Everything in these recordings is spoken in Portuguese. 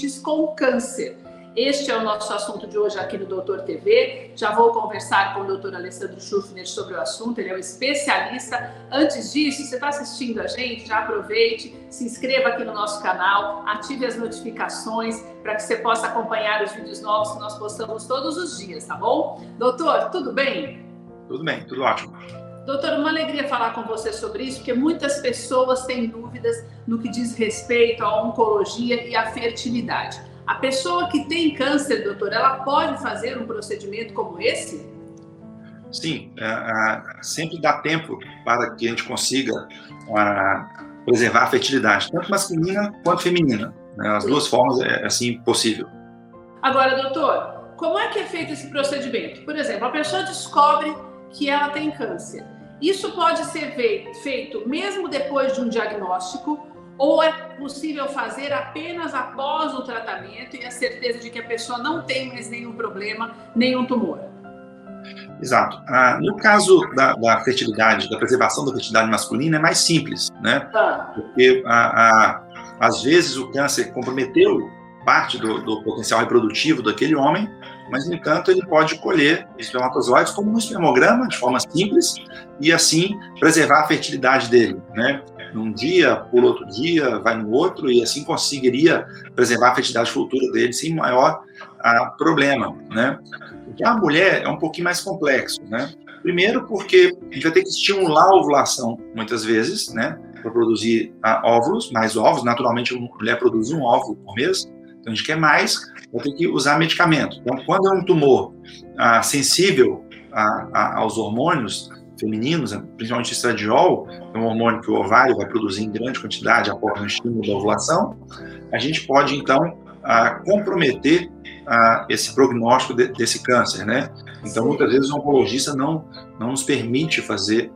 pacientes com câncer. Este é o nosso assunto de hoje aqui no Doutor TV. Já vou conversar com o doutor Alessandro Schuffner sobre o assunto, ele é um especialista. Antes disso, você está assistindo a gente, já aproveite, se inscreva aqui no nosso canal, ative as notificações para que você possa acompanhar os vídeos novos que nós postamos todos os dias, tá bom? Doutor, tudo bem? Tudo bem, tudo ótimo. Doutor, uma alegria falar com você sobre isso, porque muitas pessoas têm dúvidas no que diz respeito à oncologia e à fertilidade. A pessoa que tem câncer, doutor, ela pode fazer um procedimento como esse? Sim, é, é, sempre dá tempo para que a gente consiga é, preservar a fertilidade, tanto masculina quanto feminina. Né? As duas formas é assim possível. Agora, doutor, como é que é feito esse procedimento? Por exemplo, a pessoa descobre que ela tem câncer. Isso pode ser feito mesmo depois de um diagnóstico ou é possível fazer apenas após o tratamento e a certeza de que a pessoa não tem mais nenhum problema, nenhum tumor? Exato. Ah, no caso da, da, fertilidade, da preservação da fertilidade masculina, é mais simples, né? Ah. Porque ah, ah, às vezes o câncer comprometeu parte do, do, potencial reprodutivo daquele homem, mas, no entanto, ele pode colher espermatozoides como um espermograma, de forma simples, e assim preservar a fertilidade dele, né? num dia, por outro dia, vai no outro, e assim conseguiria preservar a fertilidade futura dele sem maior ah, problema, né? Já a mulher é um pouquinho mais complexo, né? Primeiro porque a gente vai ter que estimular a ovulação muitas vezes, né? Para produzir ah, óvulos, mais óvulos. Naturalmente, a mulher produz um óvulo por mês, então a gente quer mais, vai ter que usar medicamento. Então, quando é um tumor ah, sensível a, a, aos hormônios, femininos, principalmente estradiol, é um hormônio que o ovário vai produzir em grande quantidade após o estímulo da ovulação, a gente pode então comprometer esse prognóstico desse câncer, né? Então, muitas vezes o oncologista não, não nos permite fazer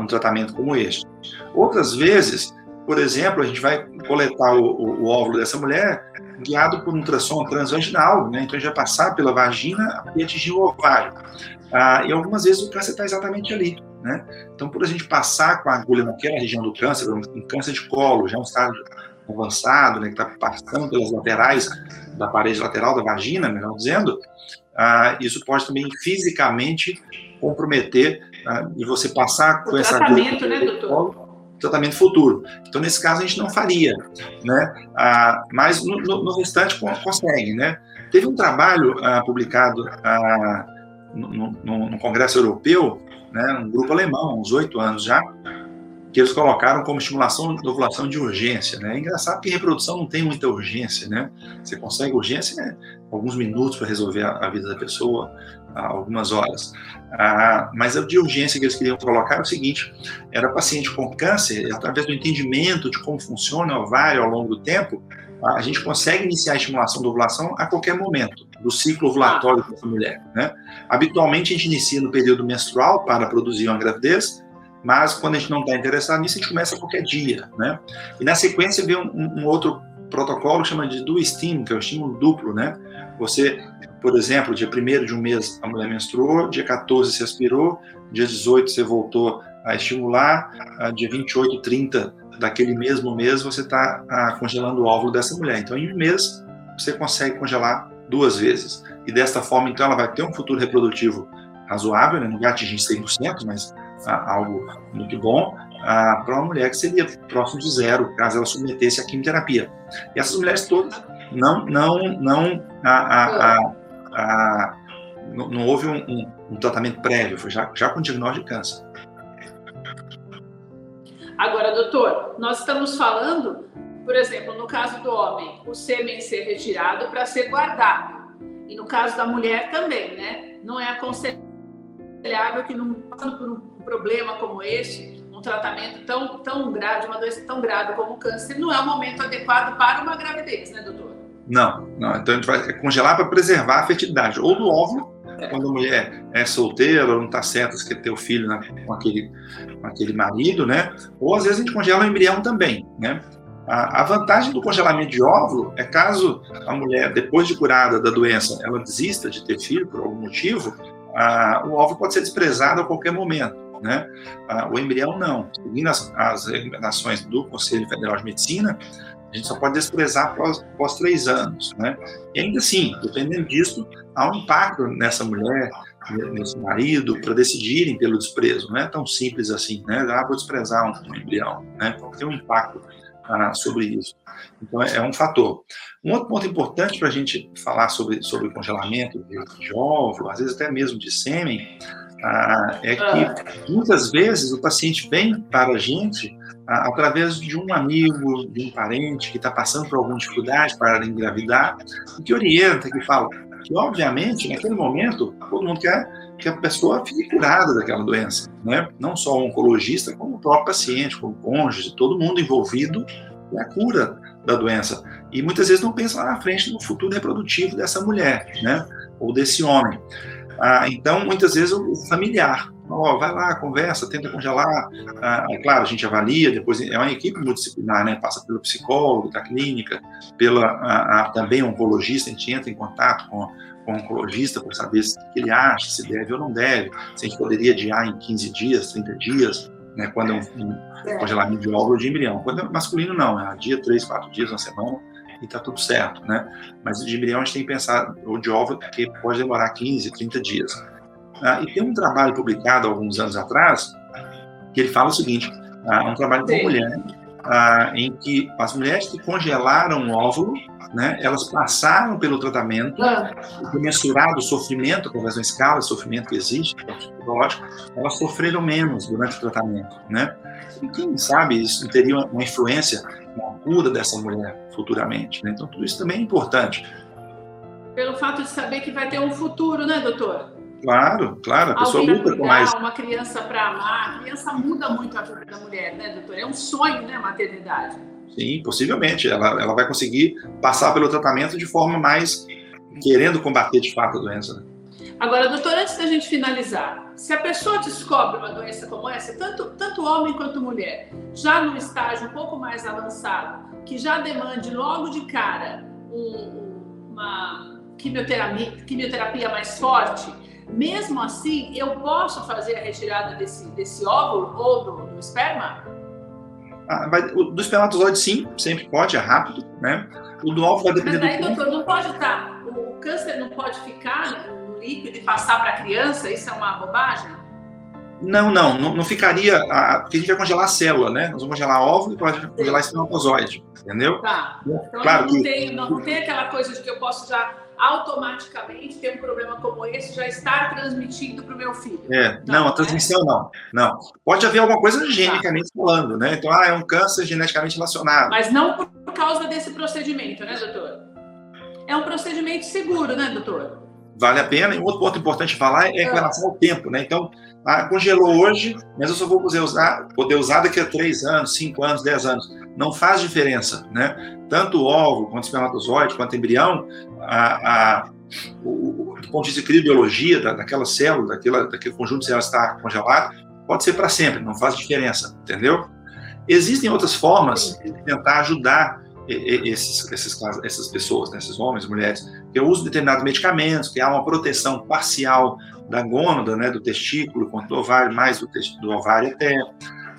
um tratamento como este. Outras vezes, por exemplo, a gente vai coletar o, o, o óvulo dessa mulher guiado por um ultrassom transvaginal, né? Então, gente vai passar pela vagina e atingir o ovário. Ah, e algumas vezes o câncer está exatamente ali. Né? Então, por a gente passar com a agulha naquela região do câncer, um câncer de colo, já é um estado avançado, né, que está passando pelas laterais da parede lateral da vagina, melhor dizendo, ah, isso pode também fisicamente comprometer ah, e você passar com o essa tratamento, agulha, né, doutor? Tratamento futuro. Então, nesse caso, a gente não faria, né? Ah, mas no, no, no, restante consegue, né? Teve um trabalho ah, publicado ah, no, no, Congresso Europeu né, um grupo alemão, uns oito anos já, que eles colocaram como estimulação da ovulação de urgência. Né? É engraçado que reprodução não tem muita urgência, né? Você consegue urgência né? alguns minutos para resolver a, a, vida da pessoa, algumas horas. Ah, mas a de urgência que eles queriam colocar é o seguinte: era paciente com câncer, através do entendimento de como funciona o ovário ao longo do tempo, a gente consegue iniciar a estimulação da ovulação a qualquer momento do ciclo ovulatório dessa mulher. Né? Habitualmente a gente inicia no período menstrual para produzir uma gravidez, mas quando a gente não está interessado nisso, a gente começa a qualquer dia. Né? E na sequência vem um, um outro protocolo que chama de do estímulo, que é o estímulo duplo. Né? Você, por exemplo, dia 1 de um mês a mulher menstruou, dia 14 se aspirou, dia 18 você voltou a estimular, dia 28, 30 daquele mesmo mês você está ah, congelando o óvulo dessa mulher. Então, em um mês, você consegue congelar duas vezes. E desta forma, então, ela vai ter um futuro reprodutivo razoável, né? não vai atingir 100%, mas ah, algo muito bom, ah, para uma mulher que seria próximo de zero, caso ela submetesse a quimioterapia. E essas mulheres todas não, não, não, não, não houve um, um, um, tratamento prévio, foi já, já com diagnóstico de câncer. Agora, doutor, nós estamos falando, por exemplo, no caso do homem, o sêmen ser retirado para ser guardado. E no caso da mulher também, né? Não é aconselhável que, não passando por um problema como este, um tratamento tão, tão grave, uma doença tão grave como o câncer, não é o momento adequado para uma gravidez, né, doutor? Não, não. Então a gente vai congelar para preservar a fertilidade, ou do óvulo, quando a mulher é solteira, não está certa se quer ter o filho né, com, aquele, com aquele marido, né? Ou às vezes a gente congela o embrião também, né? A, a vantagem do congelamento de óvulo é caso a mulher, depois de curada da doença, ela desista de ter filho por algum motivo, a, o óvulo pode ser desprezado a qualquer momento. né? Ah, o embrião não. Seguindo as, as recomendações do Conselho Federal de Medicina, a gente só pode desprezar após, após três anos, né? E ainda assim, dependendo disso, há um impacto nessa mulher, nesse marido, para decidirem pelo desprezo. Não é tão simples assim, né? Ah, vou desprezar um, um embrião, né? Tem um impacto ah, sobre isso. Então, é, é, um fator. Um outro ponto importante para a gente falar sobre, sobre congelamento de, óvulo, às vezes até mesmo de sêmen, ah, é que ah. muitas vezes o paciente vem para a gente ah, através de um amigo, de um parente que está passando por alguma dificuldade para engravidar, e que orienta, que fala que, obviamente, naquele momento, todo mundo quer que a pessoa fique curada daquela doença, né? Não só o oncologista, como o próprio paciente, como o cônjuge, todo mundo envolvido na cura da doença. E muitas vezes não pensa lá na frente no futuro reprodutivo dessa mulher, né? Ou desse homem. Ah, então, muitas vezes, o familiar. Oh, vai lá, conversa, tenta congelar. Ah, é claro, a gente avalia, depois é uma equipe multidisciplinar, né? Passa pelo psicólogo da clínica, pela a, a, também oncologista, a gente entra em contato com, com o oncologista para saber se ele acha, se deve ou não deve, se a gente poderia adiar em 15 dias, 30 dias, né? Quando é um, um é. congelamento de óvulo de embrião. Quando é masculino, não, é dia, 3, 4 dias, uma semana e está tudo certo, né? Mas de embrião a gente tem que pensar, ou de óvulo, que pode demorar 15, 30 dias. Ah, e tem um trabalho publicado alguns anos atrás, que ele fala o seguinte, ah, um trabalho com mulher, ah, em que as mulheres que congelaram o óvulo, né, elas passaram pelo tratamento, ah. mensurado o sofrimento, através da escala de sofrimento que existe, psicológico, elas sofreram menos durante o tratamento, né? E quem sabe isso teria uma influência na cura dessa mulher futuramente. Né? Então, tudo isso também é importante. Pelo fato de saber que vai ter um futuro, né, doutor? Claro, claro, a pessoa luta com mais. uma criança para amar, a criança muda muito a vida da mulher, né, doutor? É um sonho, né, maternidade. Sim, possivelmente. Ela, ela vai conseguir passar pelo tratamento de forma mais querendo combater de fato a doença. Né? Agora, doutor, antes da gente finalizar, se a pessoa descobre uma doença como essa, tanto, tanto homem quanto mulher, já no estágio um pouco mais avançado, que já demande logo de cara um, uma quimioterapia, quimioterapia mais forte, mesmo assim, eu posso fazer a retirada desse, desse óvulo ou do, do esperma? Ah, vai, o, do espermatozoide, sim, sempre pode, é rápido, né? O do óvulo vai depender Mas aí, do doutor, não pode estar, o, o câncer não pode ficar líquido e passar para a criança, isso é uma bobagem? Não, não, não, não ficaria. A, porque a gente vai congelar a célula, né? Nós vamos congelar óvulo e pode congelar espermatozoide, entendeu? Tá. Então claro não, que... tem, não, não tem aquela coisa de que eu posso já automaticamente ter um problema como esse já estar transmitindo para o meu filho. É, não, não a né? transmissão é? não. Não. Pode haver alguma coisa tá. geneticamente tá. falando, né? Então, ah, é um câncer geneticamente relacionado. Mas não por causa desse procedimento, né, doutor? É um procedimento seguro, né, doutor? Vale a pena. E outro ponto importante falar é com relação ao tempo, né? Então, ah, congelou hoje, mas eu só vou poder usar, poder usar daqui a três anos, cinco anos, dez anos. Não faz diferença, né? Tanto o óvulo, quanto o espermatozoide, quanto o embrião, a, a, o, do ponto de vista de biologia da, daquela célula, daquela, daquele conjunto de células está congelado, pode ser para sempre, não faz diferença, entendeu? Existem outras formas de tentar ajudar esses, esses, essas pessoas, né, esses homens, mulheres, que uso determinados medicamentos, que há uma proteção parcial da gônada, né, do testículo contra do ovário, mais do, do ovário até.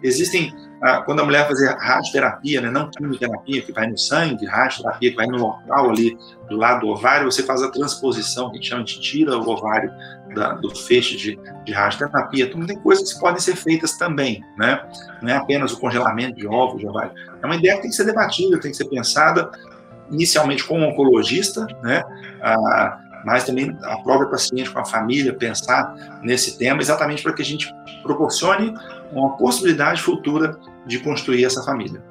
Existem, ah, quando a mulher fazer radioterapia, né, não quimioterapia, que vai no sangue, radioterapia, que vai no local ali do lado do ovário, você faz a transposição, que a gente chama de tira o ovário da, do feixe de, de radioterapia. Então, tem coisas que podem ser feitas também, né? Não é apenas o congelamento de óvulos de ovário. É uma ideia que tem que ser debatida, tem que ser pensada inicialmente com o oncologista, né? Ah, mas também a própria paciente com a família pensar nesse tema, exatamente para que a gente proporcione uma possibilidade futura de construir essa família.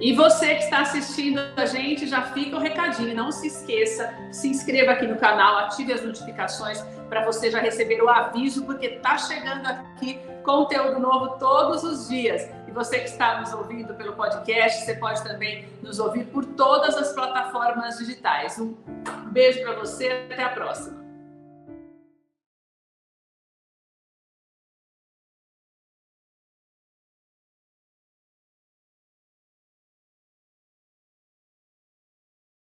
E você que está assistindo a gente, já fica o recadinho. Não se esqueça, se inscreva aqui no canal, ative as notificações para você já receber o aviso, porque está chegando aqui conteúdo novo todos os dias. E você que está nos ouvindo pelo podcast, você pode também nos ouvir por todas as plataformas digitais. Um beijo para você, até a próxima.